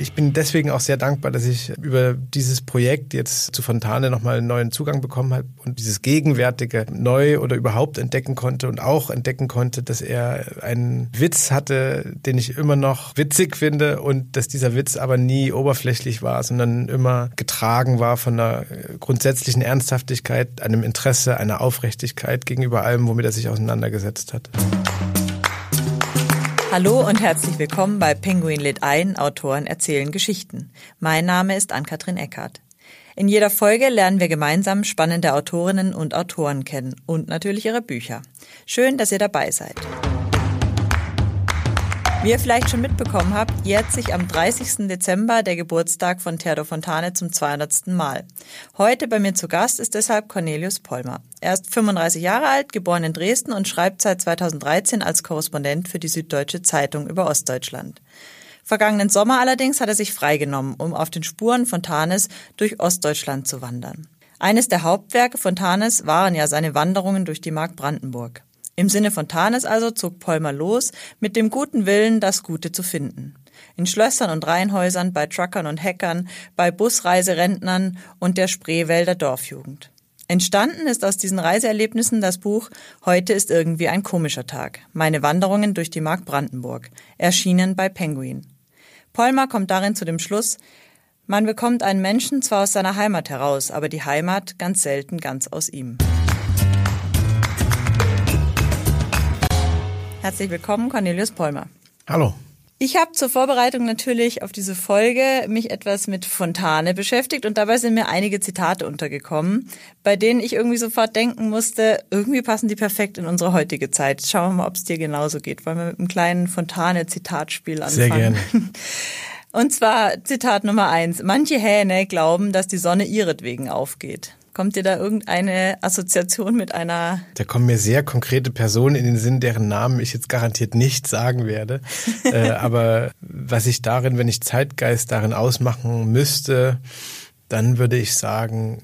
Ich bin deswegen auch sehr dankbar, dass ich über dieses Projekt jetzt zu Fontane nochmal einen neuen Zugang bekommen habe und dieses Gegenwärtige neu oder überhaupt entdecken konnte und auch entdecken konnte, dass er einen Witz hatte, den ich immer noch witzig finde und dass dieser Witz aber nie oberflächlich war, sondern immer getragen war von einer grundsätzlichen Ernsthaftigkeit, einem Interesse, einer Aufrichtigkeit gegenüber allem, womit er sich auseinandergesetzt hat. Hallo und herzlich willkommen bei Penguin lädt ein, Autoren erzählen Geschichten. Mein Name ist Ann-Kathrin Eckhardt. In jeder Folge lernen wir gemeinsam spannende Autorinnen und Autoren kennen und natürlich ihre Bücher. Schön, dass ihr dabei seid. Wie ihr vielleicht schon mitbekommen habt, jährt sich am 30. Dezember der Geburtstag von Theodor Fontane zum 200. Mal. Heute bei mir zu Gast ist deshalb Cornelius Pollmer. Er ist 35 Jahre alt, geboren in Dresden und schreibt seit 2013 als Korrespondent für die Süddeutsche Zeitung über Ostdeutschland. Vergangenen Sommer allerdings hat er sich freigenommen, um auf den Spuren Fontanes durch Ostdeutschland zu wandern. Eines der Hauptwerke Fontanes waren ja seine Wanderungen durch die Mark Brandenburg. Im Sinne von Tanes also zog Polmer los, mit dem guten Willen, das Gute zu finden. In Schlössern und Reihenhäusern, bei Truckern und Hackern, bei Busreiserentnern und der Spreewälder Dorfjugend. Entstanden ist aus diesen Reiseerlebnissen das Buch Heute ist irgendwie ein komischer Tag. Meine Wanderungen durch die Mark Brandenburg. Erschienen bei Penguin. Polmer kommt darin zu dem Schluss, man bekommt einen Menschen zwar aus seiner Heimat heraus, aber die Heimat ganz selten ganz aus ihm. Herzlich willkommen, Cornelius Polmer. Hallo. Ich habe zur Vorbereitung natürlich auf diese Folge mich etwas mit Fontane beschäftigt und dabei sind mir einige Zitate untergekommen, bei denen ich irgendwie sofort denken musste, irgendwie passen die perfekt in unsere heutige Zeit. Schauen wir mal, ob es dir genauso geht. Wollen wir mit einem kleinen Fontane-Zitatspiel anfangen? Sehr gerne. Und zwar Zitat Nummer eins. Manche Hähne glauben, dass die Sonne ihretwegen aufgeht. Kommt dir da irgendeine Assoziation mit einer? Da kommen mir sehr konkrete Personen in den Sinn, deren Namen ich jetzt garantiert nicht sagen werde. äh, aber was ich darin, wenn ich Zeitgeist darin ausmachen müsste, dann würde ich sagen,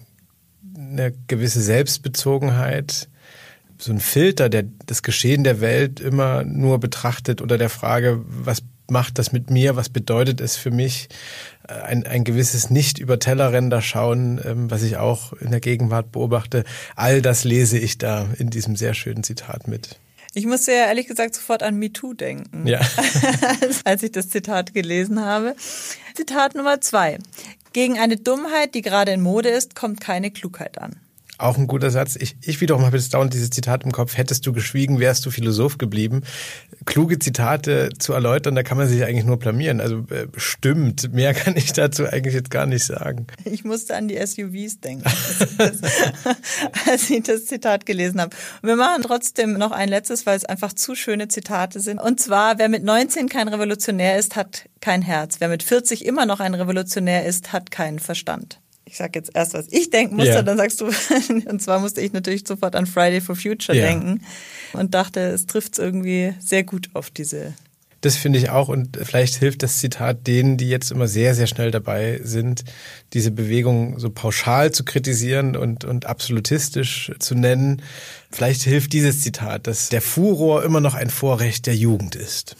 eine gewisse Selbstbezogenheit, so ein Filter, der das Geschehen der Welt immer nur betrachtet unter der Frage, was macht das mit mir, was bedeutet es für mich, ein, ein gewisses nicht über Tellerränder schauen, ähm, was ich auch in der Gegenwart beobachte. All das lese ich da in diesem sehr schönen Zitat mit. Ich musste ja ehrlich gesagt sofort an MeToo denken, ja. als ich das Zitat gelesen habe. Zitat Nummer zwei. Gegen eine Dummheit, die gerade in Mode ist, kommt keine Klugheit an. Auch ein guter Satz. Ich, ich wiederum habe jetzt dauernd dieses Zitat im Kopf. Hättest du geschwiegen, wärst du Philosoph geblieben. Kluge Zitate zu erläutern, da kann man sich eigentlich nur blamieren. Also äh, stimmt. Mehr kann ich dazu eigentlich jetzt gar nicht sagen. Ich musste an die SUVs denken, als ich das Zitat gelesen habe. Wir machen trotzdem noch ein letztes, weil es einfach zu schöne Zitate sind. Und zwar, wer mit 19 kein Revolutionär ist, hat kein Herz. Wer mit 40 immer noch ein Revolutionär ist, hat keinen Verstand ich sag jetzt erst, was ich denken musste, yeah. dann sagst du, und zwar musste ich natürlich sofort an Friday for Future yeah. denken und dachte, es trifft es irgendwie sehr gut auf diese. Das finde ich auch und vielleicht hilft das Zitat denen, die jetzt immer sehr, sehr schnell dabei sind, diese Bewegung so pauschal zu kritisieren und, und absolutistisch zu nennen. Vielleicht hilft dieses Zitat, dass der Furor immer noch ein Vorrecht der Jugend ist.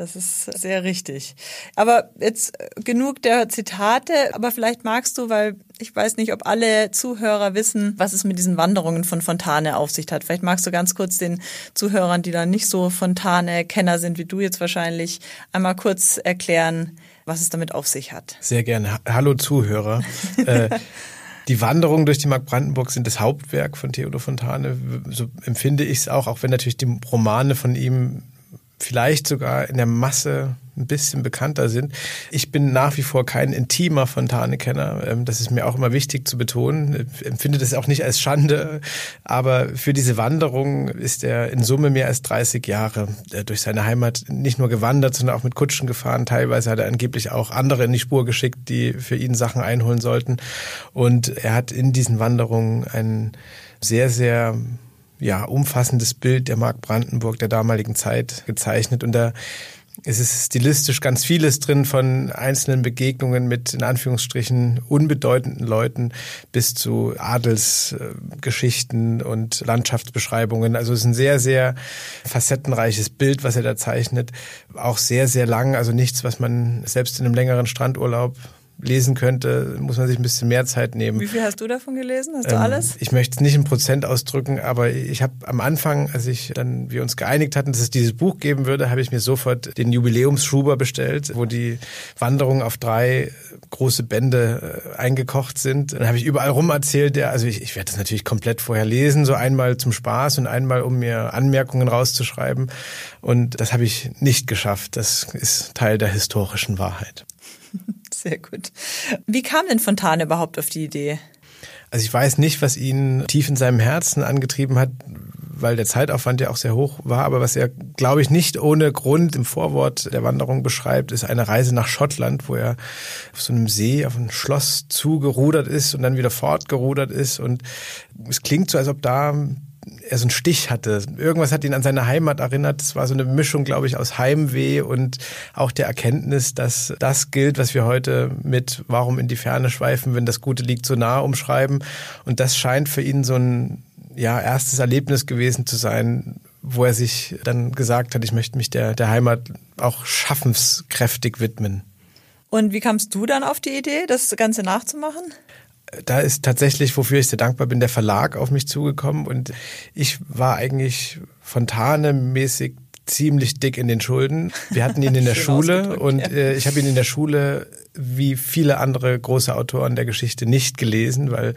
Das ist sehr richtig. Aber jetzt genug der Zitate, aber vielleicht magst du, weil ich weiß nicht, ob alle Zuhörer wissen, was es mit diesen Wanderungen von Fontane auf sich hat. Vielleicht magst du ganz kurz den Zuhörern, die da nicht so Fontane-Kenner sind wie du jetzt wahrscheinlich, einmal kurz erklären, was es damit auf sich hat. Sehr gerne. Hallo Zuhörer. Äh, die Wanderungen durch die Mark Brandenburg sind das Hauptwerk von Theodor Fontane. So empfinde ich es auch, auch wenn natürlich die Romane von ihm vielleicht sogar in der Masse ein bisschen bekannter sind. Ich bin nach wie vor kein intimer Fontane-Kenner. Ähm, das ist mir auch immer wichtig zu betonen. Ich empfinde das auch nicht als Schande. Aber für diese Wanderung ist er in Summe mehr als 30 Jahre äh, durch seine Heimat nicht nur gewandert, sondern auch mit Kutschen gefahren. Teilweise hat er angeblich auch andere in die Spur geschickt, die für ihn Sachen einholen sollten. Und er hat in diesen Wanderungen ein sehr, sehr ja, umfassendes Bild der Mark Brandenburg der damaligen Zeit gezeichnet. Und da es ist stilistisch ganz vieles drin von einzelnen Begegnungen mit in Anführungsstrichen unbedeutenden Leuten bis zu Adelsgeschichten und Landschaftsbeschreibungen. Also es ist ein sehr, sehr facettenreiches Bild, was er da zeichnet. Auch sehr, sehr lang, also nichts, was man selbst in einem längeren Strandurlaub lesen könnte, muss man sich ein bisschen mehr Zeit nehmen. Wie viel hast du davon gelesen? Hast du ähm, alles? Ich möchte es nicht in Prozent ausdrücken, aber ich habe am Anfang, als ich dann wir uns geeinigt hatten, dass es dieses Buch geben würde, habe ich mir sofort den Jubiläumsschuber bestellt, wo die Wanderungen auf drei große Bände äh, eingekocht sind. Dann habe ich überall rum erzählt, der, also ich, ich werde das natürlich komplett vorher lesen, so einmal zum Spaß und einmal, um mir Anmerkungen rauszuschreiben. Und das habe ich nicht geschafft. Das ist Teil der historischen Wahrheit. Sehr gut. Wie kam denn Fontane überhaupt auf die Idee? Also ich weiß nicht, was ihn tief in seinem Herzen angetrieben hat, weil der Zeitaufwand ja auch sehr hoch war. Aber was er, glaube ich, nicht ohne Grund im Vorwort der Wanderung beschreibt, ist eine Reise nach Schottland, wo er auf so einem See, auf ein Schloss zugerudert ist und dann wieder fortgerudert ist. Und es klingt so, als ob da er so einen Stich hatte. Irgendwas hat ihn an seine Heimat erinnert. Es war so eine Mischung, glaube ich, aus Heimweh und auch der Erkenntnis, dass das gilt, was wir heute mit Warum in die Ferne schweifen, wenn das Gute liegt so nah umschreiben. Und das scheint für ihn so ein ja, erstes Erlebnis gewesen zu sein, wo er sich dann gesagt hat, ich möchte mich der, der Heimat auch schaffenskräftig widmen. Und wie kamst du dann auf die Idee, das Ganze nachzumachen? Da ist tatsächlich, wofür ich sehr dankbar bin, der Verlag auf mich zugekommen und ich war eigentlich Fontane-mäßig ziemlich dick in den Schulden. Wir hatten ihn in der Schule und äh, ich habe ihn in der Schule wie viele andere große Autoren der Geschichte nicht gelesen, weil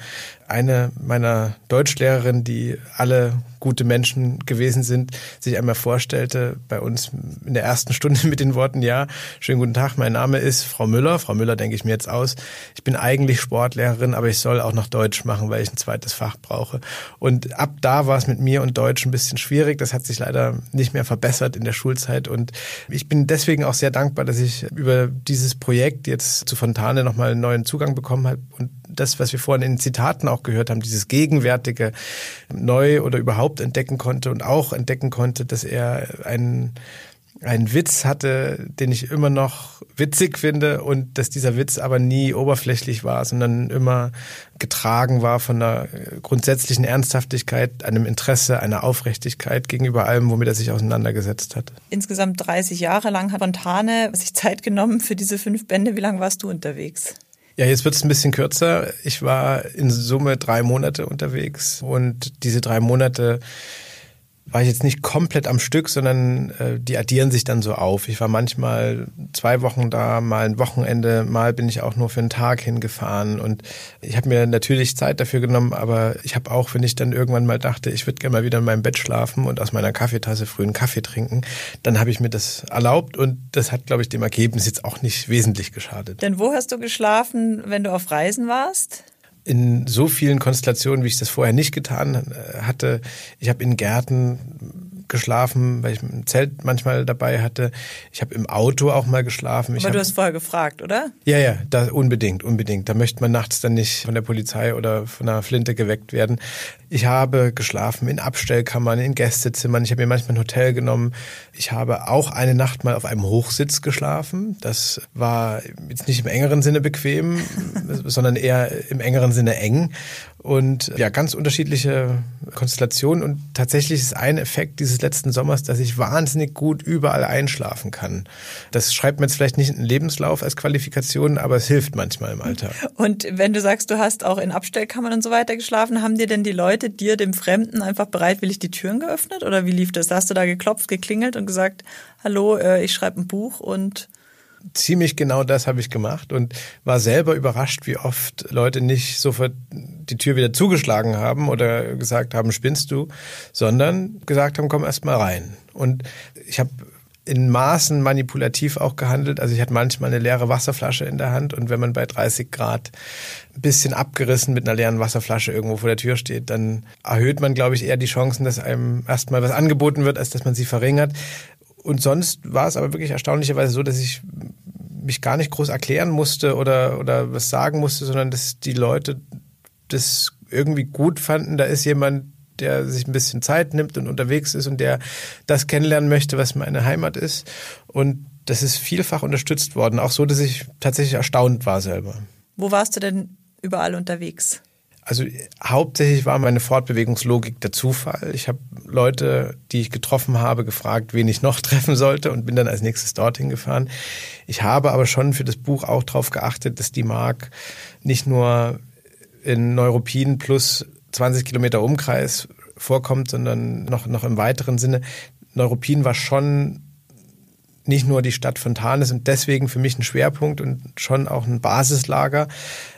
eine meiner Deutschlehrerinnen, die alle gute Menschen gewesen sind, sich einmal vorstellte bei uns in der ersten Stunde mit den Worten, ja, schönen guten Tag, mein Name ist Frau Müller. Frau Müller denke ich mir jetzt aus. Ich bin eigentlich Sportlehrerin, aber ich soll auch noch Deutsch machen, weil ich ein zweites Fach brauche. Und ab da war es mit mir und Deutsch ein bisschen schwierig. Das hat sich leider nicht mehr verbessert in der Schulzeit. Und ich bin deswegen auch sehr dankbar, dass ich über dieses Projekt jetzt zu Fontane nochmal einen neuen Zugang bekommen habe und das, was wir vorhin in den Zitaten auch gehört haben, dieses Gegenwärtige neu oder überhaupt entdecken konnte und auch entdecken konnte, dass er einen einen Witz hatte, den ich immer noch witzig finde und dass dieser Witz aber nie oberflächlich war, sondern immer getragen war von einer grundsätzlichen Ernsthaftigkeit, einem Interesse, einer Aufrichtigkeit gegenüber allem, womit er sich auseinandergesetzt hat. Insgesamt 30 Jahre lang hat Fontane sich Zeit genommen für diese fünf Bände. Wie lange warst du unterwegs? Ja, jetzt wird es ein bisschen kürzer. Ich war in Summe drei Monate unterwegs und diese drei Monate war ich jetzt nicht komplett am Stück, sondern äh, die addieren sich dann so auf. Ich war manchmal zwei Wochen da, mal ein Wochenende, mal bin ich auch nur für einen Tag hingefahren und ich habe mir natürlich Zeit dafür genommen, aber ich habe auch, wenn ich dann irgendwann mal dachte, ich würde gerne mal wieder in meinem Bett schlafen und aus meiner Kaffeetasse frühen Kaffee trinken, dann habe ich mir das erlaubt und das hat, glaube ich, dem Ergebnis jetzt auch nicht wesentlich geschadet. Denn wo hast du geschlafen, wenn du auf Reisen warst? In so vielen Konstellationen, wie ich das vorher nicht getan äh, hatte. Ich habe in Gärten geschlafen, weil ich ein Zelt manchmal dabei hatte. Ich habe im Auto auch mal geschlafen. Aber hab, du hast vorher gefragt, oder? Ja, ja, da unbedingt, unbedingt. Da möchte man nachts dann nicht von der Polizei oder von einer Flinte geweckt werden. Ich habe geschlafen in Abstellkammern, in Gästezimmern. Ich habe mir manchmal ein Hotel genommen. Ich habe auch eine Nacht mal auf einem Hochsitz geschlafen. Das war jetzt nicht im engeren Sinne bequem, sondern eher im engeren Sinne eng und ja, ganz unterschiedliche Konstellationen. Und tatsächlich ist ein Effekt dieses letzten Sommers, dass ich wahnsinnig gut überall einschlafen kann. Das schreibt man jetzt vielleicht nicht in den Lebenslauf als Qualifikation, aber es hilft manchmal im Alltag. Und wenn du sagst, du hast auch in Abstellkammern und so weiter geschlafen, haben dir denn die Leute dir, dem Fremden, einfach bereitwillig die Türen geöffnet? Oder wie lief das? Hast du da geklopft, geklingelt und gesagt, hallo, äh, ich schreibe ein Buch und ziemlich genau das habe ich gemacht und war selber überrascht, wie oft Leute nicht sofort die Tür wieder zugeschlagen haben oder gesagt haben, spinnst du, sondern gesagt haben, komm erst mal rein. Und ich habe in Maßen manipulativ auch gehandelt. Also ich hatte manchmal eine leere Wasserflasche in der Hand und wenn man bei 30 Grad ein bisschen abgerissen mit einer leeren Wasserflasche irgendwo vor der Tür steht, dann erhöht man, glaube ich, eher die Chancen, dass einem erstmal was angeboten wird, als dass man sie verringert. Und sonst war es aber wirklich erstaunlicherweise so, dass ich mich gar nicht groß erklären musste oder, oder was sagen musste, sondern dass die Leute das irgendwie gut fanden. Da ist jemand, der sich ein bisschen Zeit nimmt und unterwegs ist und der das kennenlernen möchte, was meine Heimat ist. Und das ist vielfach unterstützt worden, auch so, dass ich tatsächlich erstaunt war selber. Wo warst du denn überall unterwegs? Also hauptsächlich war meine Fortbewegungslogik der Zufall. Ich habe Leute, die ich getroffen habe, gefragt, wen ich noch treffen sollte und bin dann als nächstes dorthin gefahren. Ich habe aber schon für das Buch auch darauf geachtet, dass die Mark nicht nur in Neuruppin plus 20 Kilometer Umkreis vorkommt, sondern noch, noch im weiteren Sinne. Neuruppin war schon nicht nur die Stadt Fontanes und deswegen für mich ein Schwerpunkt und schon auch ein Basislager.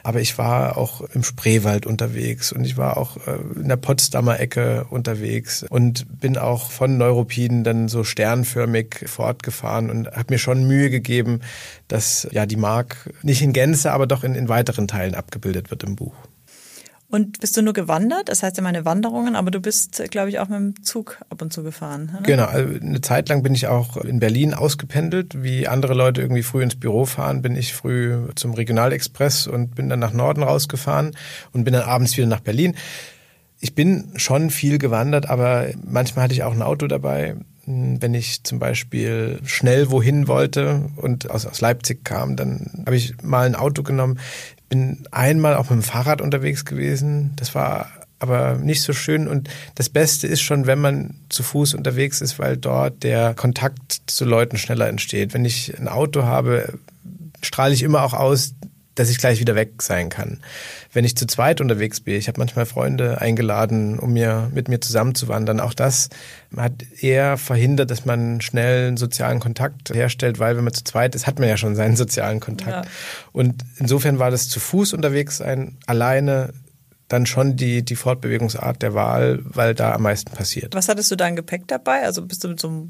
Aber ich war auch im Spreewald unterwegs und ich war auch äh, in der Potsdamer Ecke unterwegs und bin auch von Neuruppin dann so sternförmig fortgefahren und habe mir schon Mühe gegeben, dass ja die Mark nicht in Gänze, aber doch in, in weiteren Teilen abgebildet wird im Buch. Und bist du nur gewandert? Das heißt ja meine Wanderungen, aber du bist, glaube ich, auch mit dem Zug ab und zu gefahren. Oder? Genau, also eine Zeit lang bin ich auch in Berlin ausgependelt. Wie andere Leute irgendwie früh ins Büro fahren, bin ich früh zum Regionalexpress und bin dann nach Norden rausgefahren und bin dann abends wieder nach Berlin. Ich bin schon viel gewandert, aber manchmal hatte ich auch ein Auto dabei. Wenn ich zum Beispiel schnell wohin wollte und aus, aus Leipzig kam, dann habe ich mal ein Auto genommen bin einmal auch mit dem Fahrrad unterwegs gewesen. Das war aber nicht so schön. Und das Beste ist schon, wenn man zu Fuß unterwegs ist, weil dort der Kontakt zu Leuten schneller entsteht. Wenn ich ein Auto habe, strahle ich immer auch aus, dass ich gleich wieder weg sein kann. Wenn ich zu zweit unterwegs bin, ich habe manchmal Freunde eingeladen, um mir mit mir zusammenzuwandern. Auch das hat eher verhindert, dass man schnell einen sozialen Kontakt herstellt, weil wenn man zu zweit ist, hat man ja schon seinen sozialen Kontakt. Ja. Und insofern war das zu Fuß unterwegs sein, alleine dann schon die, die Fortbewegungsart der Wahl, weil da am meisten passiert. Was hattest du da ein Gepäck dabei? Also bist du mit so einem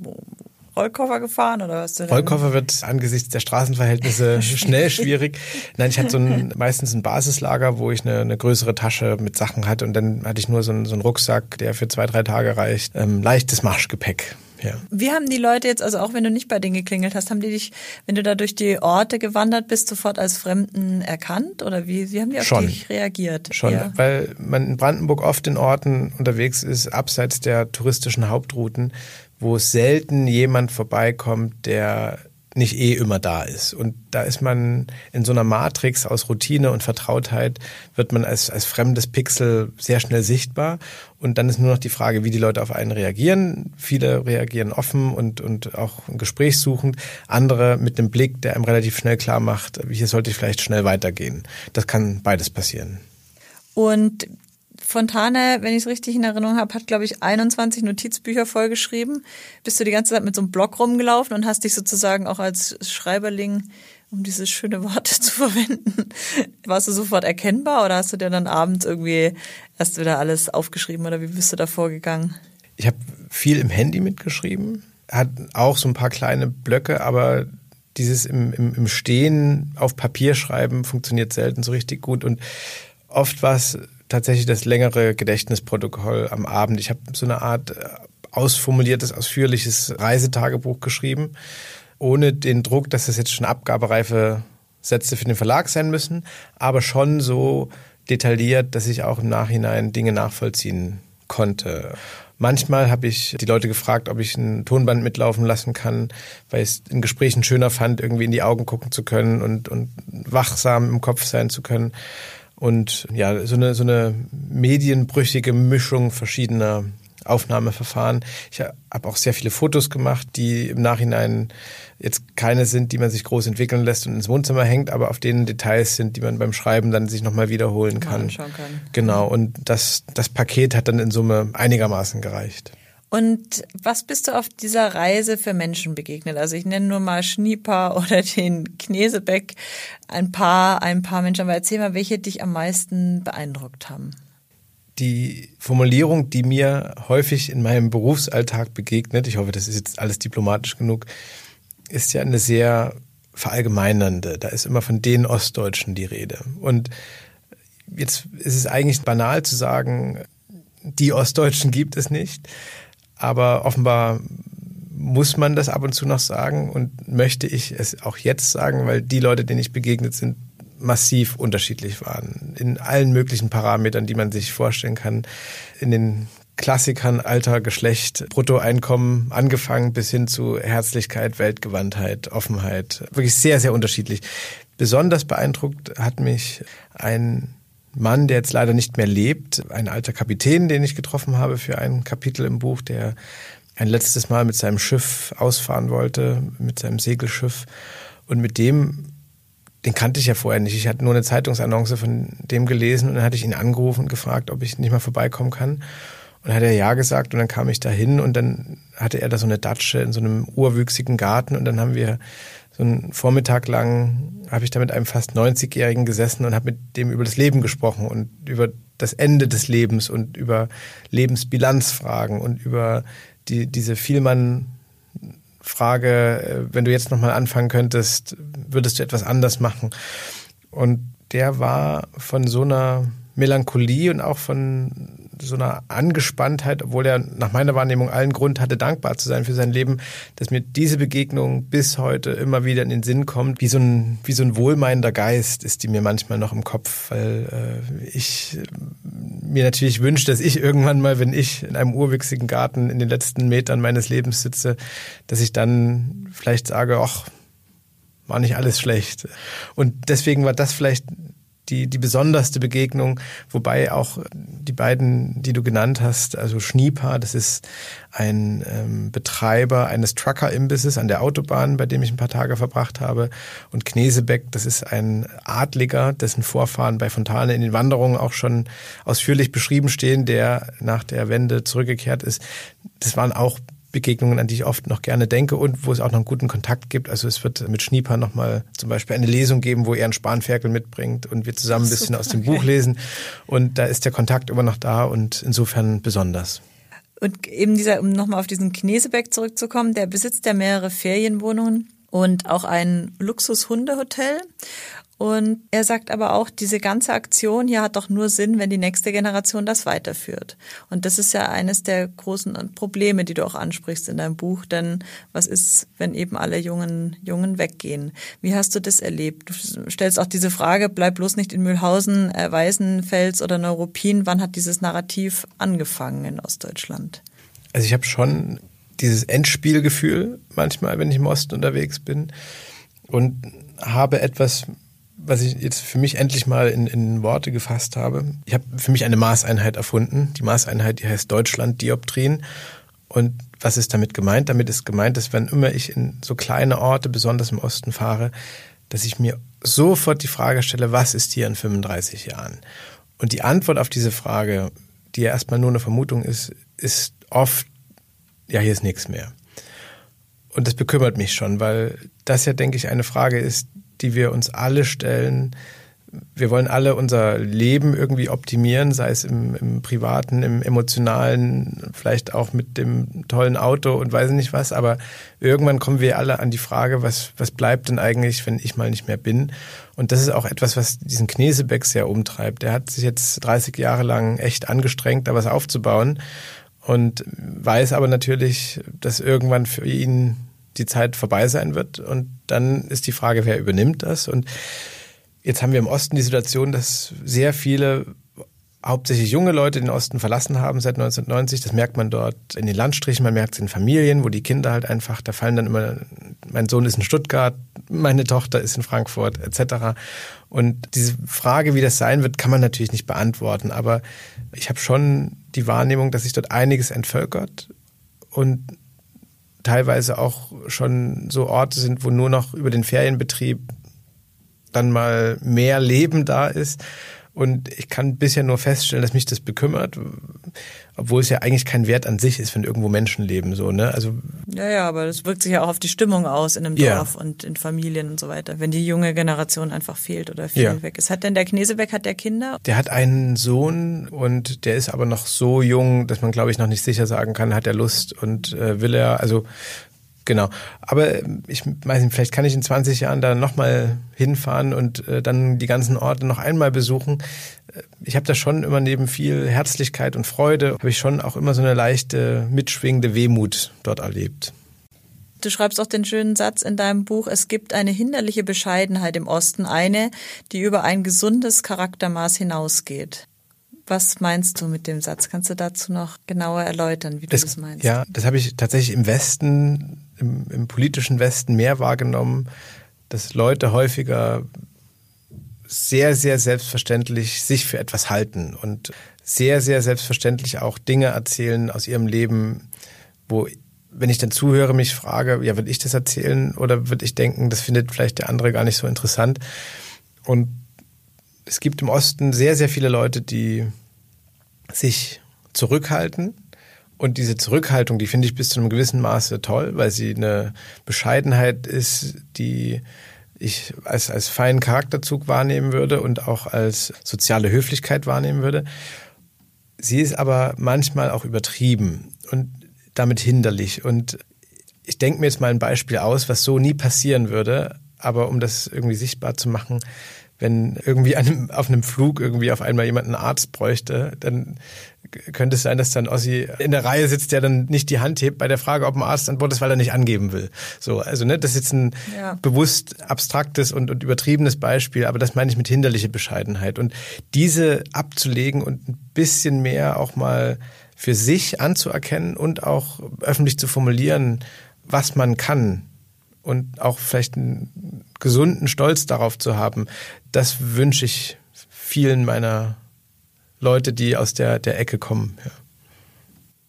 Rollkoffer gefahren oder was? Rollkoffer wird angesichts der Straßenverhältnisse schnell schwierig. Nein, ich hatte so ein, meistens ein Basislager, wo ich eine, eine, größere Tasche mit Sachen hatte und dann hatte ich nur so einen, so einen Rucksack, der für zwei, drei Tage reicht. Ähm, leichtes Marschgepäck. Ja. Wie haben die Leute jetzt, also auch wenn du nicht bei denen geklingelt hast, haben die dich, wenn du da durch die Orte gewandert bist, sofort als Fremden erkannt? Oder wie, wie haben die auf Schon. dich reagiert? Schon, ja. weil man in Brandenburg oft in Orten unterwegs ist, abseits der touristischen Hauptrouten, wo selten jemand vorbeikommt, der nicht eh immer da ist. Und da ist man in so einer Matrix aus Routine und Vertrautheit, wird man als, als fremdes Pixel sehr schnell sichtbar. Und dann ist nur noch die Frage, wie die Leute auf einen reagieren. Viele reagieren offen und, und auch gesprächssuchend. Andere mit einem Blick, der einem relativ schnell klar macht, hier sollte ich vielleicht schnell weitergehen. Das kann beides passieren. Und Fontane, wenn ich es richtig in Erinnerung habe, hat, glaube ich, 21 Notizbücher vollgeschrieben. Bist du die ganze Zeit mit so einem Blog rumgelaufen und hast dich sozusagen auch als Schreiberling, um dieses schöne Wort zu verwenden, warst du sofort erkennbar oder hast du dir dann abends irgendwie erst wieder alles aufgeschrieben oder wie bist du da vorgegangen? Ich habe viel im Handy mitgeschrieben, hat auch so ein paar kleine Blöcke, aber dieses im, im, im Stehen auf Papier schreiben funktioniert selten so richtig gut und oft war es tatsächlich das längere Gedächtnisprotokoll am Abend. Ich habe so eine Art äh, ausformuliertes, ausführliches Reisetagebuch geschrieben, ohne den Druck, dass das jetzt schon abgabereife Sätze für den Verlag sein müssen, aber schon so detailliert, dass ich auch im Nachhinein Dinge nachvollziehen konnte. Manchmal habe ich die Leute gefragt, ob ich ein Tonband mitlaufen lassen kann, weil ich es in Gesprächen schöner fand, irgendwie in die Augen gucken zu können und, und wachsam im Kopf sein zu können. Und ja, so eine, so eine medienbrüchige Mischung verschiedener Aufnahmeverfahren. Ich habe auch sehr viele Fotos gemacht, die im Nachhinein jetzt keine sind, die man sich groß entwickeln lässt und ins Wohnzimmer hängt, aber auf denen Details sind, die man beim Schreiben dann sich nochmal wiederholen kann. kann. Genau, und das, das Paket hat dann in Summe einigermaßen gereicht. Und was bist du auf dieser Reise für Menschen begegnet? Also ich nenne nur mal Schnieper oder den Knesebeck, ein paar, ein paar Menschen. Aber erzähl mal, welche dich am meisten beeindruckt haben. die Formulierung, die mir häufig in meinem Berufsalltag begegnet, ich hoffe, das ist jetzt alles diplomatisch genug, ist ja eine sehr verallgemeinernde. Da ist immer von den Ostdeutschen die Rede. Und jetzt ist es eigentlich banal zu sagen, die Ostdeutschen gibt es nicht. Aber offenbar muss man das ab und zu noch sagen und möchte ich es auch jetzt sagen, weil die Leute, denen ich begegnet sind, massiv unterschiedlich waren. In allen möglichen Parametern, die man sich vorstellen kann. In den Klassikern Alter, Geschlecht, Bruttoeinkommen angefangen bis hin zu Herzlichkeit, Weltgewandtheit, Offenheit. Wirklich sehr, sehr unterschiedlich. Besonders beeindruckt hat mich ein Mann, der jetzt leider nicht mehr lebt, ein alter Kapitän, den ich getroffen habe für ein Kapitel im Buch, der ein letztes Mal mit seinem Schiff ausfahren wollte, mit seinem Segelschiff. Und mit dem, den kannte ich ja vorher nicht. Ich hatte nur eine Zeitungsannonce von dem gelesen und dann hatte ich ihn angerufen und gefragt, ob ich nicht mal vorbeikommen kann. Und dann hat er ja gesagt und dann kam ich da hin und dann hatte er da so eine Datsche in so einem urwüchsigen Garten und dann haben wir so einen Vormittag lang habe ich da mit einem fast 90-Jährigen gesessen und habe mit dem über das Leben gesprochen und über das Ende des Lebens und über Lebensbilanzfragen und über die, diese Vielmann-Frage, äh, wenn du jetzt nochmal anfangen könntest, würdest du etwas anders machen? Und der war von so einer Melancholie und auch von so einer Angespanntheit, obwohl er nach meiner Wahrnehmung allen Grund hatte, dankbar zu sein für sein Leben, dass mir diese Begegnung bis heute immer wieder in den Sinn kommt. Wie so ein, wie so ein wohlmeinender Geist ist die mir manchmal noch im Kopf, weil äh, ich mir natürlich wünsche, dass ich irgendwann mal, wenn ich in einem urwüchsigen Garten in den letzten Metern meines Lebens sitze, dass ich dann vielleicht sage, ach, war nicht alles schlecht. Und deswegen war das vielleicht die, die besonderste Begegnung, wobei auch die beiden, die du genannt hast, also Schnieper, das ist ein ähm, Betreiber eines Trucker-Imbisses an der Autobahn, bei dem ich ein paar Tage verbracht habe, und Knesebeck, das ist ein Adliger, dessen Vorfahren bei Fontane in den Wanderungen auch schon ausführlich beschrieben stehen, der nach der Wende zurückgekehrt ist. Das waren auch Begegnungen, an die ich oft noch gerne denke und wo es auch noch einen guten Kontakt gibt. Also es wird mit Schnieper nochmal zum Beispiel eine Lesung geben, wo er einen Spanferkel mitbringt und wir zusammen ein bisschen Super, aus dem okay. Buch lesen. Und da ist der Kontakt immer noch da und insofern besonders. Und eben dieser, um nochmal auf diesen Knesebeck zurückzukommen, der besitzt ja mehrere Ferienwohnungen und auch ein Luxushundehotel. Und er sagt aber auch, diese ganze Aktion hier hat doch nur Sinn, wenn die nächste Generation das weiterführt. Und das ist ja eines der großen Probleme, die du auch ansprichst in deinem Buch. Denn was ist, wenn eben alle Jungen, Jungen weggehen? Wie hast du das erlebt? Du stellst auch diese Frage, bleib bloß nicht in Mühlhausen, äh, Weißenfels oder Neuruppin. Wann hat dieses Narrativ angefangen in Ostdeutschland? Also ich habe schon dieses Endspielgefühl manchmal, wenn ich im Osten unterwegs bin und habe etwas was ich jetzt für mich endlich mal in, in Worte gefasst habe. Ich habe für mich eine Maßeinheit erfunden. Die Maßeinheit, die heißt Deutschland Dioptrin. Und was ist damit gemeint? Damit ist gemeint, dass wenn immer ich in so kleine Orte, besonders im Osten fahre, dass ich mir sofort die Frage stelle, was ist hier in 35 Jahren? Und die Antwort auf diese Frage, die ja erstmal nur eine Vermutung ist, ist oft, ja, hier ist nichts mehr. Und das bekümmert mich schon, weil das ja, denke ich, eine Frage ist, die wir uns alle stellen. Wir wollen alle unser Leben irgendwie optimieren, sei es im, im privaten, im emotionalen, vielleicht auch mit dem tollen Auto und weiß nicht was. Aber irgendwann kommen wir alle an die Frage, was, was bleibt denn eigentlich, wenn ich mal nicht mehr bin? Und das ist auch etwas, was diesen Knesebeck sehr umtreibt. Er hat sich jetzt 30 Jahre lang echt angestrengt, da was aufzubauen und weiß aber natürlich, dass irgendwann für ihn die Zeit vorbei sein wird. Und dann ist die Frage, wer übernimmt das? Und jetzt haben wir im Osten die Situation, dass sehr viele hauptsächlich junge Leute den Osten verlassen haben seit 1990. Das merkt man dort in den Landstrichen, man merkt es in Familien, wo die Kinder halt einfach, da fallen dann immer, mein Sohn ist in Stuttgart, meine Tochter ist in Frankfurt etc. Und diese Frage, wie das sein wird, kann man natürlich nicht beantworten. Aber ich habe schon die Wahrnehmung, dass sich dort einiges entvölkert und teilweise auch schon so Orte sind, wo nur noch über den Ferienbetrieb dann mal mehr Leben da ist. Und ich kann bisher nur feststellen, dass mich das bekümmert, obwohl es ja eigentlich kein Wert an sich ist, wenn irgendwo Menschen leben, so, ne? Also. Ja, ja, aber das wirkt sich ja auch auf die Stimmung aus in einem. Dorf und in Familien und so weiter, wenn die junge Generation einfach fehlt oder viel Ja. weg ist. Hat denn der Knesebeck, hat der Kinder? Der hat einen Sohn und der ist aber noch so jung, dass man, glaube ich, noch nicht sicher sagen kann, hat er Lust und äh, will er. Also genau. Aber ähm, ich weiß nicht, vielleicht kann ich in 20 Jahren da nochmal hinfahren und äh, dann die ganzen Orte noch einmal besuchen. Äh, Ich habe da schon immer neben viel Herzlichkeit und Freude, habe ich schon auch immer so eine leichte, mitschwingende Wehmut dort erlebt. Du schreibst auch den schönen Satz in deinem Buch, es gibt eine hinderliche Bescheidenheit im Osten, eine, die über ein gesundes Charaktermaß hinausgeht. Was meinst du mit dem Satz? Kannst du dazu noch genauer erläutern, wie du das, meinst? Ja, das habe ich tatsächlich im Westen, im, im politischen Westen mehr wahrgenommen, dass Leute häufiger sehr, sehr selbstverständlich sich für etwas halten und sehr, sehr selbstverständlich auch Dinge erzählen aus ihrem Leben, wo, wenn ich dann zuhöre, mich frage, ja, will ich das erzählen oder würde ich denken, das findet vielleicht der andere gar nicht so interessant. Und es gibt im Osten sehr, sehr viele Leute, die sich zurückhalten. Und diese Zurückhaltung, die finde ich bis zu einem gewissen Maße toll, weil sie eine Bescheidenheit ist, die ich als, als feinen Charakterzug wahrnehmen würde und auch als soziale Höflichkeit wahrnehmen würde. Sie ist aber manchmal auch übertrieben und damit hinderlich. Und ich denke mir jetzt mal ein Beispiel aus, was so nie passieren würde, aber um das irgendwie sichtbar zu machen, wenn irgendwie einem, auf einem Flug irgendwie auf einmal jemand einen Arzt bräuchte, dann könnte es sein, dass dann Ossi in der Reihe sitzt, der dann nicht die Hand hebt bei der Frage, ob ein Arzt antwortet, weil er nicht angeben will. So, also ne, das ist jetzt ein Ja. bewusst abstraktes und, und übertriebenes Beispiel, aber das meine ich mit hinderliche Bescheidenheit. Und diese abzulegen und ein bisschen mehr auch mal für sich anzuerkennen und auch öffentlich zu formulieren, was man kann und auch vielleicht einen gesunden Stolz darauf zu haben, das wünsche ich vielen meiner Leute, die aus der, der Ecke kommen. Ja.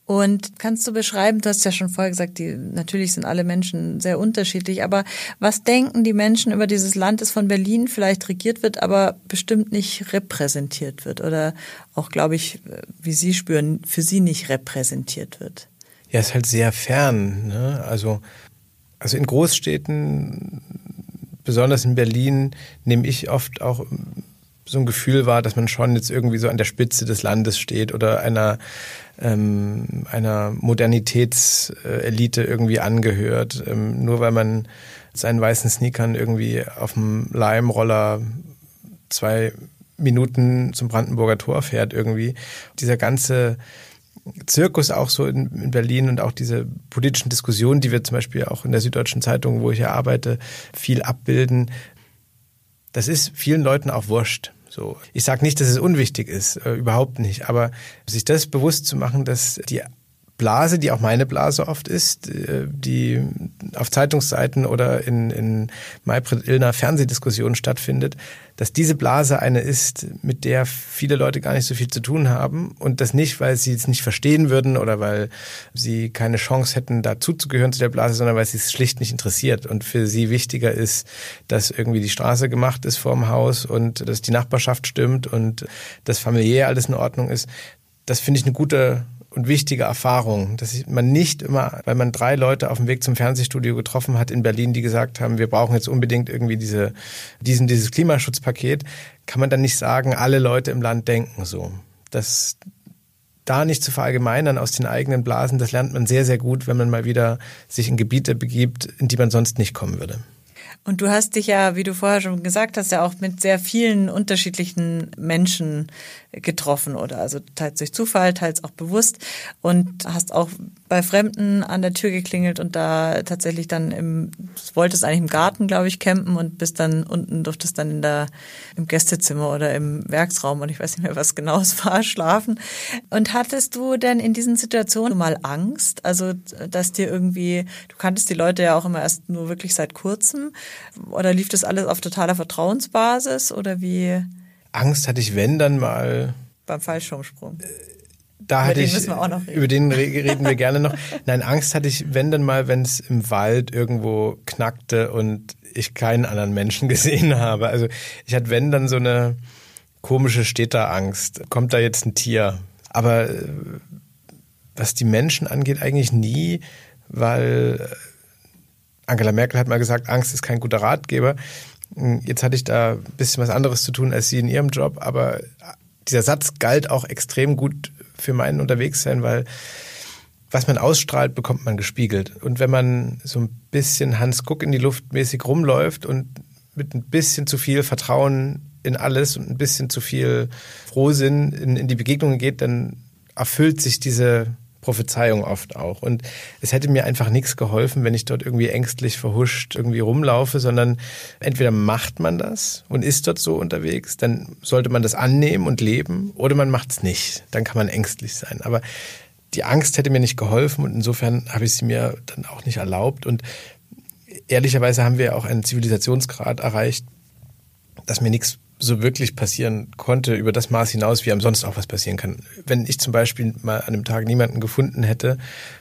Und kannst du beschreiben, du hast ja schon vorher gesagt, die, natürlich sind alle Menschen sehr unterschiedlich, aber was denken die Menschen über dieses Land, das von Berlin vielleicht regiert wird, aber bestimmt nicht repräsentiert wird oder auch, glaube ich, wie Sie spüren, für Sie nicht repräsentiert wird? Ja, ist halt sehr fern. Ne? Also, also in Großstädten, besonders in Berlin, nehme ich oft auch so ein Gefühl wahr, dass man schon jetzt irgendwie so an der Spitze des Landes steht oder einer, ähm, einer Modernitätselite irgendwie angehört. Ähm, nur weil man seinen weißen Sneakern irgendwie auf dem Leimroller zwei Minuten zum Brandenburger Tor fährt irgendwie. Dieser ganze Zirkus auch so in, in, Berlin und auch diese politischen Diskussionen, die wir zum Beispiel auch in der Süddeutschen Zeitung, wo ich ja arbeite, viel abbilden. Das ist vielen Leuten auch wurscht. So, ich sage nicht, dass es unwichtig ist, äh, überhaupt nicht, aber sich das bewusst zu machen, dass die Blase, die auch meine Blase oft ist, die auf Zeitungsseiten oder in, in Maybrit Illner Fernsehdiskussionen stattfindet, dass diese Blase eine ist, mit der viele Leute gar nicht so viel zu tun haben und das nicht, weil sie es nicht verstehen würden oder weil sie keine Chance hätten, dazuzugehören zu der Blase, sondern weil sie es schlicht nicht interessiert und für sie wichtiger ist, dass irgendwie die Straße gemacht ist vorm Haus und dass die Nachbarschaft stimmt und dass familiär alles in Ordnung ist. Das finde ich eine gute und wichtige Erfahrung, dass man nicht immer, weil man drei Leute auf dem Weg zum Fernsehstudio getroffen hat in Berlin, die gesagt haben, wir brauchen jetzt unbedingt irgendwie diese, diesen, dieses Klimaschutzpaket, kann man dann nicht sagen, alle Leute im Land denken so. Das da nicht zu verallgemeinern aus den eigenen Blasen, das lernt man sehr, sehr gut, wenn man mal wieder sich in Gebiete begibt, in die man sonst nicht kommen würde. Und du hast dich ja, wie du vorher schon gesagt hast, ja auch mit sehr vielen unterschiedlichen Menschen getroffen oder also teils durch Zufall, teils auch bewusst und hast auch bei Fremden an der Tür geklingelt und da tatsächlich dann im, wolltest eigentlich im Garten, glaube ich, campen und bist dann unten, durftest dann in der, im Gästezimmer oder im Werksraum und ich weiß nicht mehr, was genau es war, schlafen. Und hattest du denn in diesen Situationen mal Angst? Also, dass dir irgendwie, du kanntest die Leute ja auch immer erst nur wirklich seit kurzem oder lief das alles auf totaler Vertrauensbasis oder wie? Angst hatte ich, wenn dann mal. Beim Fallschirmsprung. Da über hatte den ich, müssen wir auch noch reden. Über den reden wir gerne noch. Nein, Angst hatte ich, wenn dann mal, wenn es im Wald irgendwo knackte und ich keinen anderen Menschen gesehen habe. Also ich hatte, wenn dann so eine komische Städterangst. Kommt da jetzt ein Tier? Aber äh, was die Menschen angeht, eigentlich nie, weil Angela Merkel hat mal gesagt, Angst ist kein guter Ratgeber. Jetzt hatte ich da ein bisschen was anderes zu tun als sie in ihrem Job, aber dieser Satz galt auch extrem gut für meinen Unterwegssein, weil was man ausstrahlt, bekommt man gespiegelt. Und wenn man so ein bisschen Hans Guck in die Luft mäßig rumläuft und mit ein bisschen zu viel Vertrauen in alles und ein bisschen zu viel Frohsinn in, in die Begegnungen geht, dann erfüllt sich diese Prophezeiung oft auch. Und es hätte mir einfach nichts geholfen, wenn ich dort irgendwie ängstlich verhuscht irgendwie rumlaufe, sondern entweder macht man das und ist dort so unterwegs, dann sollte man das annehmen und leben, oder man macht es nicht. Dann kann man ängstlich sein. Aber die Angst hätte mir nicht geholfen und insofern habe ich sie mir dann auch nicht erlaubt. Und ehrlicherweise haben wir auch einen Zivilisationsgrad erreicht, dass mir nichts so wirklich passieren konnte über das Maß hinaus, wie am sonst auch was passieren kann. Wenn ich zum Beispiel mal an einem Tag niemanden gefunden hätte,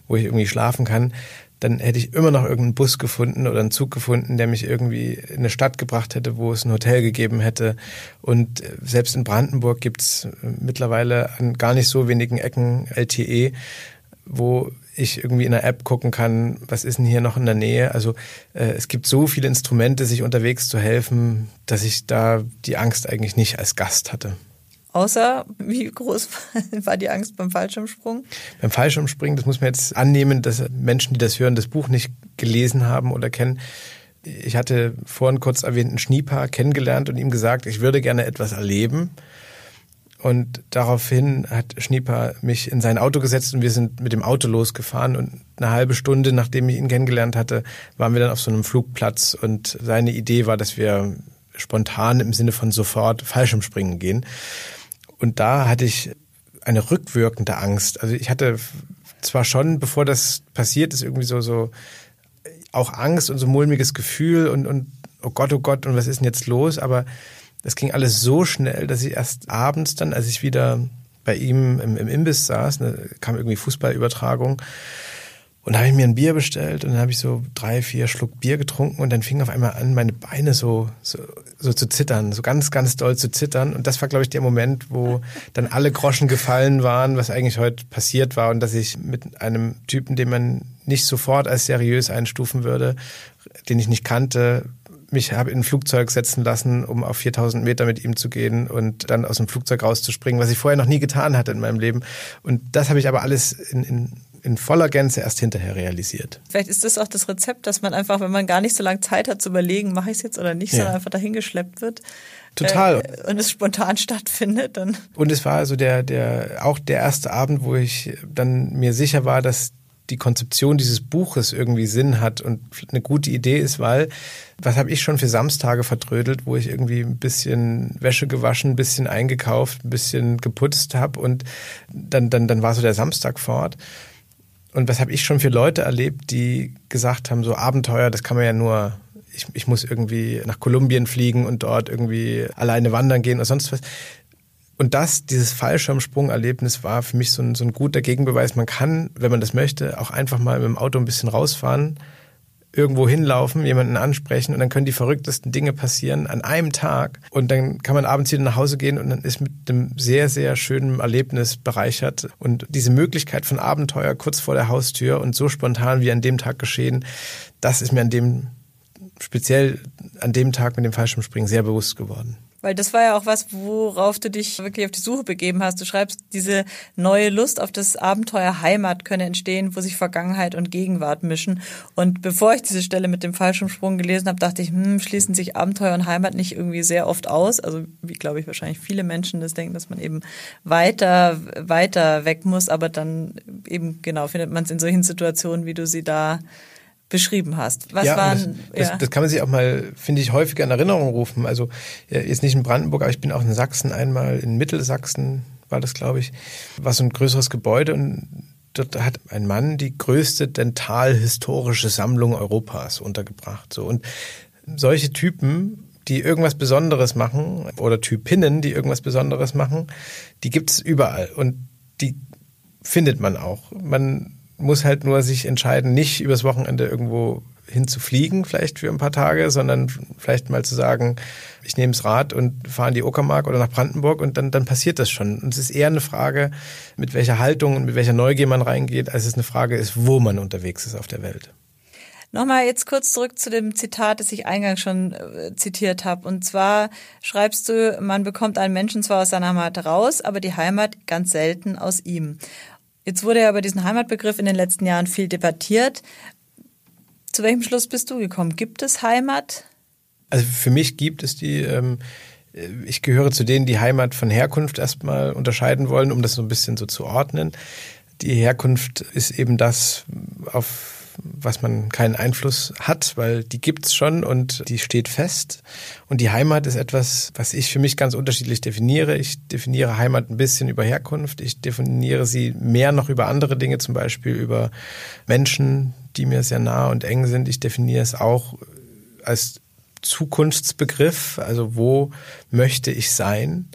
wo ich irgendwie schlafen kann, dann hätte ich immer noch irgendeinen Bus gefunden oder einen Zug gefunden, der mich irgendwie in eine Stadt gebracht hätte, wo es ein Hotel gegeben hätte. Und äh, selbst in Brandenburg gibt's mittlerweile an gar nicht so wenigen Ecken LTE, wo ich irgendwie in der App gucken kann, was ist denn hier noch in der Nähe. Also äh, es gibt so viele Instrumente, sich unterwegs zu helfen, dass ich da die Angst eigentlich nicht als Gast hatte. Außer, wie groß war die Angst beim Fallschirmsprung? Beim Fallschirmspringen, das muss man jetzt annehmen, dass Menschen, die das hören, das Buch nicht gelesen haben oder kennen. Ich hatte vorhin kurz erwähnten Schnieper kennengelernt und ihm gesagt, ich würde gerne etwas erleben. Und daraufhin hat Schnieper mich in sein Auto gesetzt und wir sind mit dem Auto losgefahren. Und eine halbe Stunde, nachdem ich ihn kennengelernt hatte, waren wir dann auf so einem Flugplatz. Und seine Idee war, dass wir spontan im Sinne von sofort Fallschirmspringen gehen. Und da hatte ich eine rückwirkende Angst. Also ich hatte zwar schon, bevor das passiert ist, irgendwie so, so auch Angst und so mulmiges Gefühl und, und oh Gott, oh Gott, und was ist denn jetzt los? Aber das ging alles so schnell, dass ich erst abends dann, als ich wieder bei ihm im, im Imbiss saß, ne, kam irgendwie Fußballübertragung, und da habe ich mir ein Bier bestellt und dann habe ich so drei, vier Schluck Bier getrunken und dann fing auf einmal an, meine Beine so, so, so zu zittern, so ganz, ganz doll zu zittern. Und das war, glaube ich, der Moment, wo dann alle Groschen gefallen waren, was eigentlich heute passiert war und dass ich mit einem Typen, den man nicht sofort als seriös einstufen würde, den ich nicht kannte, mich habe in ein Flugzeug setzen lassen, um auf 4000 Meter mit ihm zu gehen und dann aus dem Flugzeug rauszuspringen, was ich vorher noch nie getan hatte in meinem Leben. Und das habe ich aber alles in, in in voller Gänze erst hinterher realisiert. Vielleicht ist das auch das Rezept, dass man einfach, wenn man gar nicht so lange Zeit hat zu überlegen, mache ich es jetzt oder nicht, ja. sondern einfach dahingeschleppt wird. Total. Äh, und es spontan stattfindet. Dann. Und es war also der, der, auch der erste Abend, wo ich dann mir sicher war, dass die Konzeption dieses Buches irgendwie Sinn hat und eine gute Idee ist, weil was habe ich schon für Samstage vertrödelt, wo ich irgendwie ein bisschen Wäsche gewaschen, ein bisschen eingekauft, ein bisschen geputzt habe und dann, dann, dann war so der Samstag fort. Und was habe ich schon für Leute erlebt, die gesagt haben, so Abenteuer, das kann man ja nur, ich, ich muss irgendwie nach Kolumbien fliegen und dort irgendwie alleine wandern gehen oder sonst was. Und das, dieses Fallschirmsprungerlebnis war für mich so ein, so ein guter Gegenbeweis. Man kann, wenn man das möchte, auch einfach mal mit dem Auto ein bisschen rausfahren irgendwo hinlaufen, jemanden ansprechen und dann können die verrücktesten Dinge passieren an einem Tag und dann kann man abends wieder nach Hause gehen und dann ist mit einem sehr, sehr schönen Erlebnis bereichert und diese Möglichkeit von Abenteuer kurz vor der Haustür und so spontan wie an dem Tag geschehen, das ist mir an dem, speziell an dem Tag mit dem Fallschirmspringen sehr bewusst geworden. Weil das war ja auch was, worauf du dich wirklich auf die Suche begeben hast. Du schreibst, diese neue Lust auf das Abenteuer Heimat könne entstehen, wo sich Vergangenheit und Gegenwart mischen. Und bevor ich diese Stelle mit dem Fallschirmsprung gelesen habe, dachte ich, hm, schließen sich Abenteuer und Heimat nicht irgendwie sehr oft aus? Also wie, glaube ich, wahrscheinlich viele Menschen das denken, dass man eben weiter, weiter weg muss, aber dann eben genau findet man es in solchen Situationen, wie du sie da beschrieben hast. Was ja, waren, das, das, das, kann man sich auch mal, finde ich, häufiger in Erinnerung rufen. Also jetzt nicht in Brandenburg, aber ich bin auch in Sachsen einmal, in Mittelsachsen war das, glaube ich, war so ein größeres Gebäude und dort hat ein Mann die größte dentalhistorische Sammlung Europas untergebracht. So und solche Typen, die irgendwas Besonderes machen oder Typinnen, die irgendwas Besonderes machen, die gibt's überall und die findet man auch. Man muss halt nur sich entscheiden, nicht übers Wochenende irgendwo hinzufliegen, vielleicht für ein paar Tage, sondern vielleicht mal zu sagen, ich nehme das Rad und fahre in die Uckermark oder nach Brandenburg und dann, dann passiert das schon. Und es ist eher eine Frage, mit welcher Haltung und mit welcher Neugier man reingeht, als es eine Frage ist, wo man unterwegs ist auf der Welt. Nochmal jetzt kurz zurück zu dem Zitat, das ich eingangs schon äh, zitiert habe. Und zwar schreibst du, man bekommt einen Menschen zwar aus seiner Heimat raus, aber die Heimat ganz selten aus ihm. Jetzt wurde ja über diesen Heimatbegriff in den letzten Jahren viel debattiert. Zu welchem Schluss bist du gekommen? Gibt es Heimat? Also für mich gibt es die, ähm, ich gehöre zu denen, die Heimat von Herkunft erstmal unterscheiden wollen, um das so ein bisschen so zu ordnen. Die Herkunft ist eben das, auf was man keinen Einfluss hat, weil die gibt's schon und die steht fest. Und die Heimat ist etwas, was ich für mich ganz unterschiedlich definiere. Ich definiere Heimat ein bisschen über Herkunft. Ich definiere sie mehr noch über andere Dinge, zum Beispiel über Menschen, die mir sehr nah und eng sind. Ich definiere es auch als Zukunftsbegriff, also wo möchte ich sein?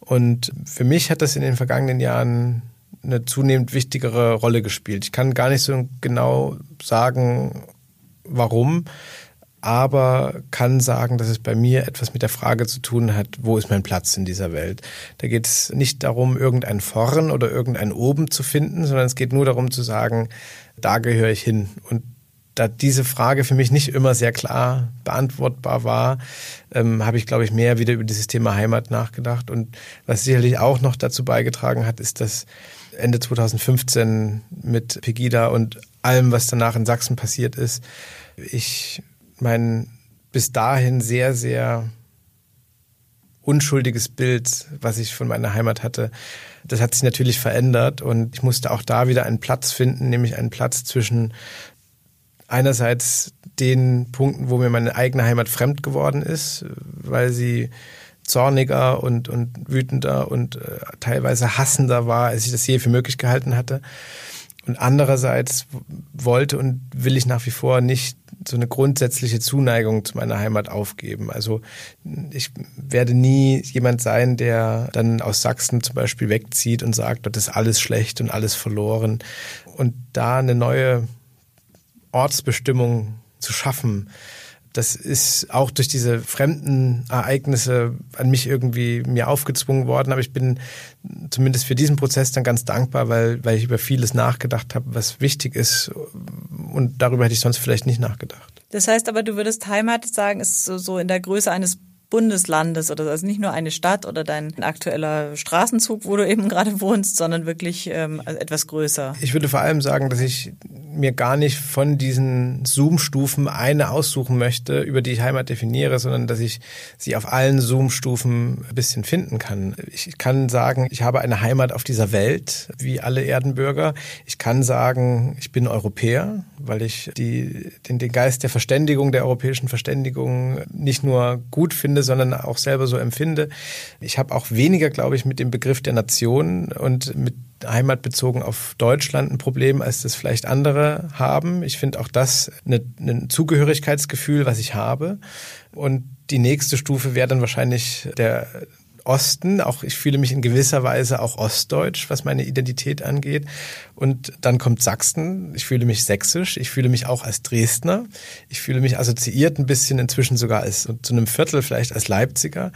Und für mich hat das in den vergangenen Jahren eine zunehmend wichtigere Rolle gespielt. Ich kann gar nicht so genau sagen, warum, aber kann sagen, dass es bei mir etwas mit der Frage zu tun hat, wo ist mein Platz in dieser Welt. Da geht es nicht darum, irgendein Vorn oder irgendein Oben zu finden, sondern es geht nur darum zu sagen, da gehöre ich hin. Und da diese Frage für mich nicht immer sehr klar beantwortbar war, ähm, habe ich, glaube ich, mehr wieder über dieses Thema Heimat nachgedacht. Und was sicherlich auch noch dazu beigetragen hat, ist, dass Ende 2015 mit Pegida und allem, was danach in Sachsen passiert ist, ich mein bis dahin sehr, sehr unschuldiges Bild, was ich von meiner Heimat hatte, das hat sich natürlich verändert und ich musste auch da wieder einen Platz finden, nämlich einen Platz zwischen einerseits den Punkten, wo mir meine eigene Heimat fremd geworden ist, weil sie zorniger und, und wütender und äh, teilweise hassender war, als ich das je für möglich gehalten hatte. Und andererseits wollte und will ich nach wie vor nicht so eine grundsätzliche Zuneigung zu meiner Heimat aufgeben. Also ich werde nie jemand sein, der dann aus Sachsen zum Beispiel wegzieht und sagt, dort ist alles schlecht und alles verloren. Und da eine neue Ortsbestimmung zu schaffen, das ist auch durch diese fremden Ereignisse an mich irgendwie mir aufgezwungen worden. Aber ich bin zumindest für diesen Prozess dann ganz dankbar, weil, weil ich über vieles nachgedacht habe, was wichtig ist. Und darüber hätte ich sonst vielleicht nicht nachgedacht. Das heißt aber, du würdest Heimat sagen, ist so, so in der Größe eines Bundeslandes oder also nicht nur eine Stadt oder dein aktueller Straßenzug, wo du eben gerade wohnst, sondern wirklich ähm, etwas größer. Ich würde vor allem sagen, dass ich mir gar nicht von diesen Zoom-Stufen eine aussuchen möchte, über die ich Heimat definiere, sondern dass ich sie auf allen Zoom-Stufen ein bisschen finden kann. Ich kann sagen, ich habe eine Heimat auf dieser Welt, wie alle Erdenbürger. Ich kann sagen, ich bin Europäer, weil ich die, den, den Geist der Verständigung, der europäischen Verständigung nicht nur gut finde, finde, sondern auch selber so empfinde. Ich habe auch weniger, glaube ich, mit dem Begriff der Nation und mit Heimat bezogen auf Deutschland ein Problem, als das vielleicht andere haben. Ich finde auch das ein Zugehörigkeitsgefühl, was ich habe. Und die nächste Stufe wäre dann wahrscheinlich der Osten. Auch ich fühle mich in gewisser Weise auch ostdeutsch, was meine Identität angeht. Und dann kommt Sachsen. Ich fühle mich sächsisch. Ich fühle mich auch als Dresdner. Ich fühle mich assoziiert ein bisschen inzwischen sogar als zu einem Viertel vielleicht als Leipziger.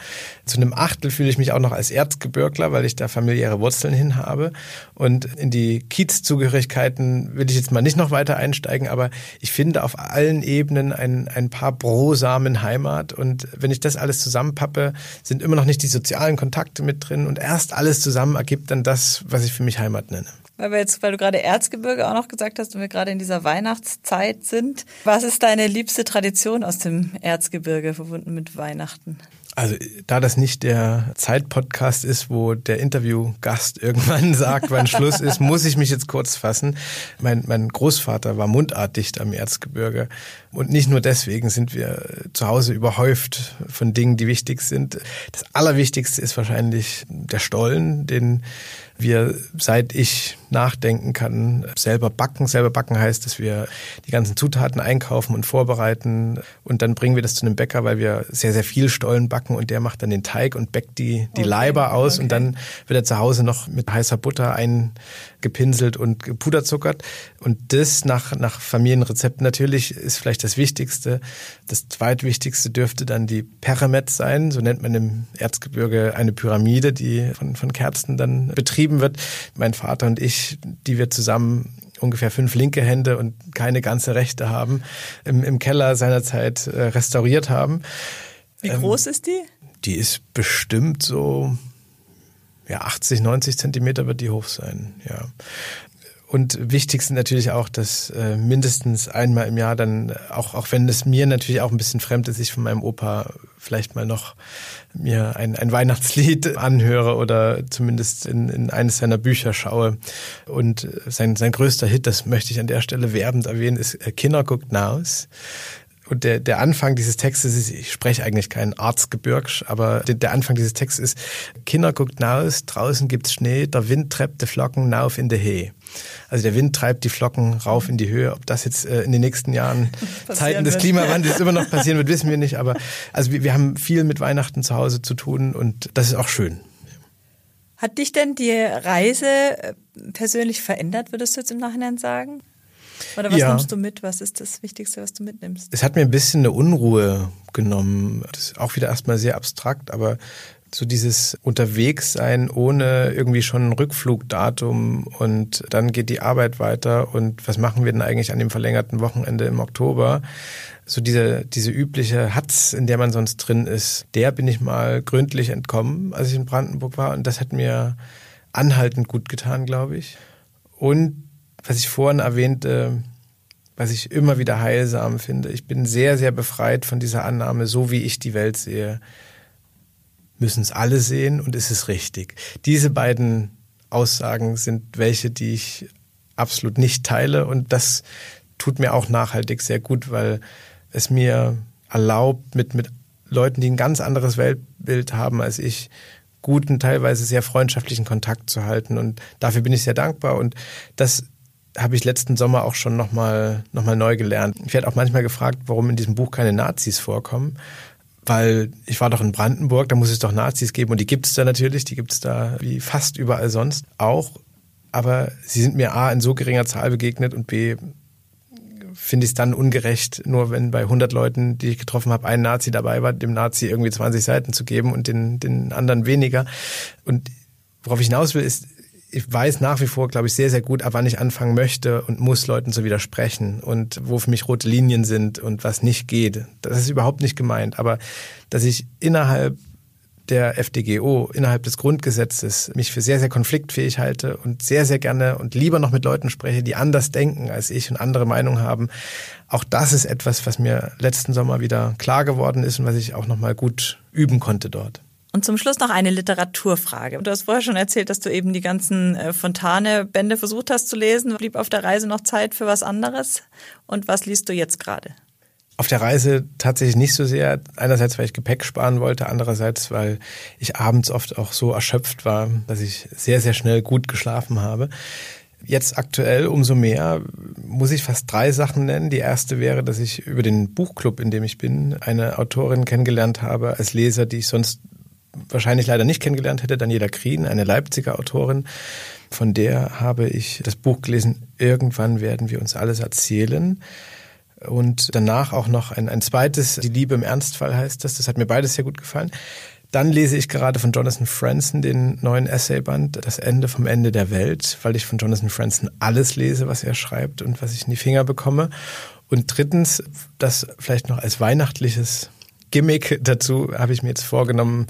Zu einem Achtel fühle ich mich auch noch als Erzgebirgler, weil ich da familiäre Wurzeln hin habe. Und in die Kiezzugehörigkeiten will ich jetzt mal nicht noch weiter einsteigen, aber ich finde auf allen Ebenen ein, ein paar brosamen Heimat. Und wenn ich das alles zusammenpappe, sind immer noch nicht die sozialen Kontakte mit drin. Und erst alles zusammen ergibt dann das, was ich für mich Heimat nenne. Weil wir jetzt, weil du gerade Erzgebirge auch noch gesagt hast und wir gerade in dieser Weihnachtszeit sind. Was ist deine liebste Tradition aus dem Erzgebirge verbunden mit Weihnachten? Also da das nicht der Zeitpodcast ist, wo der Interviewgast irgendwann sagt, wann Schluss ist, muss ich mich jetzt kurz fassen. Mein, mein Großvater war mundartdicht am Erzgebirge und nicht nur deswegen sind wir zu Hause überhäuft von Dingen, die wichtig sind. Das Allerwichtigste ist wahrscheinlich der Stollen, den wir, seit ich nachdenken kann, selber backen. Selber backen heißt, dass wir die ganzen Zutaten einkaufen und vorbereiten und dann bringen wir das zu einem Bäcker, weil wir sehr, sehr viel Stollen backen backen und der macht dann den Teig und bäckt die, die Okay, Leiber aus okay. und dann wird er zu Hause noch mit heißer Butter eingepinselt und gepuderzuckert. Und das nach, nach Familienrezepten natürlich ist vielleicht das Wichtigste. Das zweitwichtigste dürfte dann die Peremet sein. So nennt man im Erzgebirge eine Pyramide, die von, von Kerzen dann betrieben wird. Mein Vater und ich, die wir zusammen ungefähr fünf linke Hände und keine ganze rechte haben, im, im Keller seinerzeit äh, restauriert haben. Wie Ähm, groß ist die? Die ist bestimmt so ja, 80, 90 Zentimeter wird die hoch sein, ja. Und wichtig sind natürlich auch, dass äh, mindestens einmal im Jahr dann, auch, auch wenn es mir natürlich auch ein bisschen fremd ist, ich von meinem Opa vielleicht mal noch mir ein, ein Weihnachtslied anhöre oder zumindest in, in eines seiner Bücher schaue. Und sein, sein größter Hit, das möchte ich an der Stelle werbend erwähnen, ist äh, Kinder guckt naus. Und der, der Anfang dieses Textes ist, ich spreche eigentlich kein Arztgebirgsch, aber der, der Anfang dieses Textes ist, Kinder guckt naus, draußen gibt's Schnee, der Wind treibt die Flocken nauf in die Hee. Also der Wind treibt die Flocken rauf in die Höhe. Ob das jetzt äh, in den nächsten Jahren Zeiten des. Klimawandels immer noch passieren wird, wissen wir nicht. Aber also wir, wir haben viel mit Weihnachten zu Hause zu tun und das ist auch schön. Hat dich denn die Reise äh, persönlich verändert, würdest du jetzt im Nachhinein sagen? Oder was Ja. nimmst du mit? Was ist das Wichtigste, was du mitnimmst? Es hat mir ein bisschen eine Unruhe genommen. Das ist auch wieder erstmal sehr abstrakt, aber so dieses Unterwegssein ohne irgendwie schon ein Rückflugdatum und dann geht die Arbeit weiter und was machen wir denn eigentlich an dem verlängerten Wochenende im Oktober? So diese, diese übliche Hatz, in der man sonst drin ist, der bin ich mal gründlich entkommen, als ich in Brandenburg war und das hat mir anhaltend gut getan, glaube ich. Und was ich vorhin erwähnte, was ich immer wieder heilsam finde. Ich bin sehr, sehr befreit von dieser Annahme, so wie ich die Welt sehe, müssen es alle sehen und ist es richtig. Diese beiden Aussagen sind welche, die ich absolut nicht teile und das tut mir auch nachhaltig sehr gut, weil es mir erlaubt, mit, mit Leuten, die ein ganz anderes Weltbild haben als ich, guten, teilweise sehr freundschaftlichen Kontakt zu halten und dafür bin ich sehr dankbar und das habe ich letzten Sommer auch schon nochmal noch mal neu gelernt. Ich werde auch manchmal gefragt, warum in diesem Buch keine Nazis vorkommen. Weil ich war doch in Brandenburg, da muss es doch Nazis geben und die gibt es da natürlich, die gibt es da wie fast überall sonst auch. Aber sie sind mir A in so geringer Zahl begegnet und B finde ich es dann ungerecht, nur wenn bei 100 Leuten, die ich getroffen habe, ein Nazi dabei war, dem Nazi irgendwie 20 Seiten zu geben und den, den anderen weniger. Und worauf ich hinaus will, ist, ich weiß nach wie vor, glaube ich, sehr, sehr gut, ab wann ich anfangen möchte und muss Leuten zu widersprechen und wo für mich rote Linien sind und was nicht geht. Das ist überhaupt nicht gemeint. Aber dass ich innerhalb der FDGO, innerhalb des Grundgesetzes, mich für sehr, sehr konfliktfähig halte und sehr, sehr gerne und lieber noch mit Leuten spreche, die anders denken als ich und andere Meinung haben. Auch das ist etwas, was mir letzten Sommer wieder klar geworden ist und was ich auch nochmal gut üben konnte dort. Und zum Schluss noch eine Literaturfrage. Du hast vorher schon erzählt, dass du eben die ganzen äh, Fontane-Bände versucht hast zu lesen. Blieb auf der Reise noch Zeit für was anderes? Und was liest du jetzt gerade? Auf der Reise tatsächlich nicht so sehr. Einerseits, weil ich Gepäck sparen wollte, andererseits, weil ich abends oft auch so erschöpft war, dass ich sehr, sehr schnell gut geschlafen habe. Jetzt aktuell umso mehr muss ich fast drei Sachen nennen. Die erste wäre, dass ich über den Buchclub, in dem ich bin, eine Autorin kennengelernt habe als Leser, die ich sonst wahrscheinlich leider nicht kennengelernt hätte, Daniela Krien, eine Leipziger Autorin. Von der habe ich das Buch gelesen, Irgendwann werden wir uns alles erzählen. Und danach auch noch ein, ein zweites, Die Liebe im Ernstfall heißt das. Das hat mir beides sehr gut gefallen. Dann lese ich gerade von Jonathan Franzen den neuen Essayband Das Ende vom Ende der Welt, weil ich von Jonathan Franzen alles lese, was er schreibt und was ich in die Finger bekomme. Und drittens, das vielleicht noch als weihnachtliches Gimmick dazu habe ich mir jetzt vorgenommen,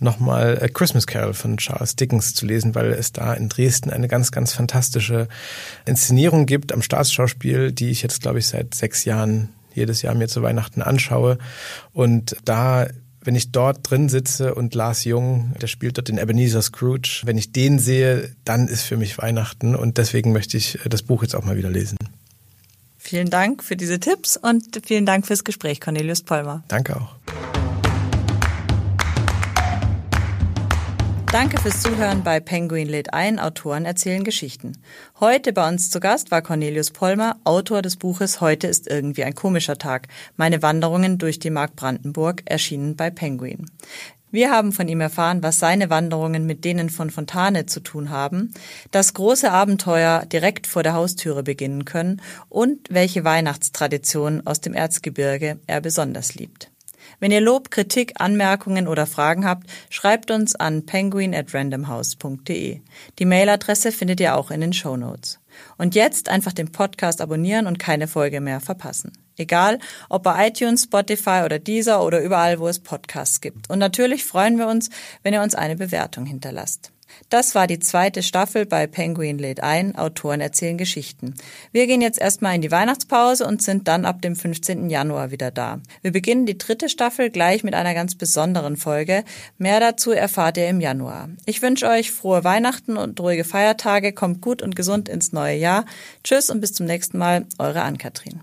nochmal A Christmas Carol von Charles Dickens zu lesen, weil es da in Dresden eine ganz, ganz fantastische Inszenierung gibt am Staatsschauspiel, die ich jetzt, glaube ich, seit sechs Jahren jedes Jahr mir zu Weihnachten anschaue. Und da, wenn ich dort drin sitze und Lars Jung, der spielt dort den Ebenezer Scrooge, wenn ich den sehe, dann ist für mich Weihnachten. Und deswegen möchte ich das Buch jetzt auch mal wieder lesen. Vielen Dank für diese Tipps und vielen Dank fürs Gespräch, Cornelius Polmer. Danke auch. Danke fürs Zuhören bei Penguin lädt ein, Autoren erzählen Geschichten. Heute bei uns zu Gast war Cornelius Pollmer, Autor des Buches Heute ist irgendwie ein komischer Tag. Meine Wanderungen durch die Mark Brandenburg, erschienen bei Penguin. Wir haben von ihm erfahren, was seine Wanderungen mit denen von Fontane zu tun haben, dass große Abenteuer direkt vor der Haustüre beginnen können und welche Weihnachtstraditionen aus dem Erzgebirge er besonders liebt. Wenn ihr Lob, Kritik, Anmerkungen oder Fragen habt, schreibt uns an penguin. Die Mailadresse findet ihr auch in den Show Notes. Und jetzt einfach den Podcast abonnieren und keine Folge mehr verpassen. Egal, ob bei iTunes, Spotify oder Deezer oder überall, wo es Podcasts gibt. Und natürlich freuen wir uns, wenn ihr uns eine Bewertung hinterlasst. Das war die zweite Staffel bei Penguin lädt ein, Autoren erzählen Geschichten. Wir gehen jetzt erstmal in die Weihnachtspause und sind dann ab dem 15. Januar wieder da. Wir beginnen die dritte Staffel gleich mit einer ganz besonderen Folge. Mehr dazu erfahrt ihr im Januar. Ich wünsche euch frohe Weihnachten und ruhige Feiertage, kommt gut und gesund ins neue Jahr. Tschüss und bis zum nächsten Mal, eure Ann-Kathrin.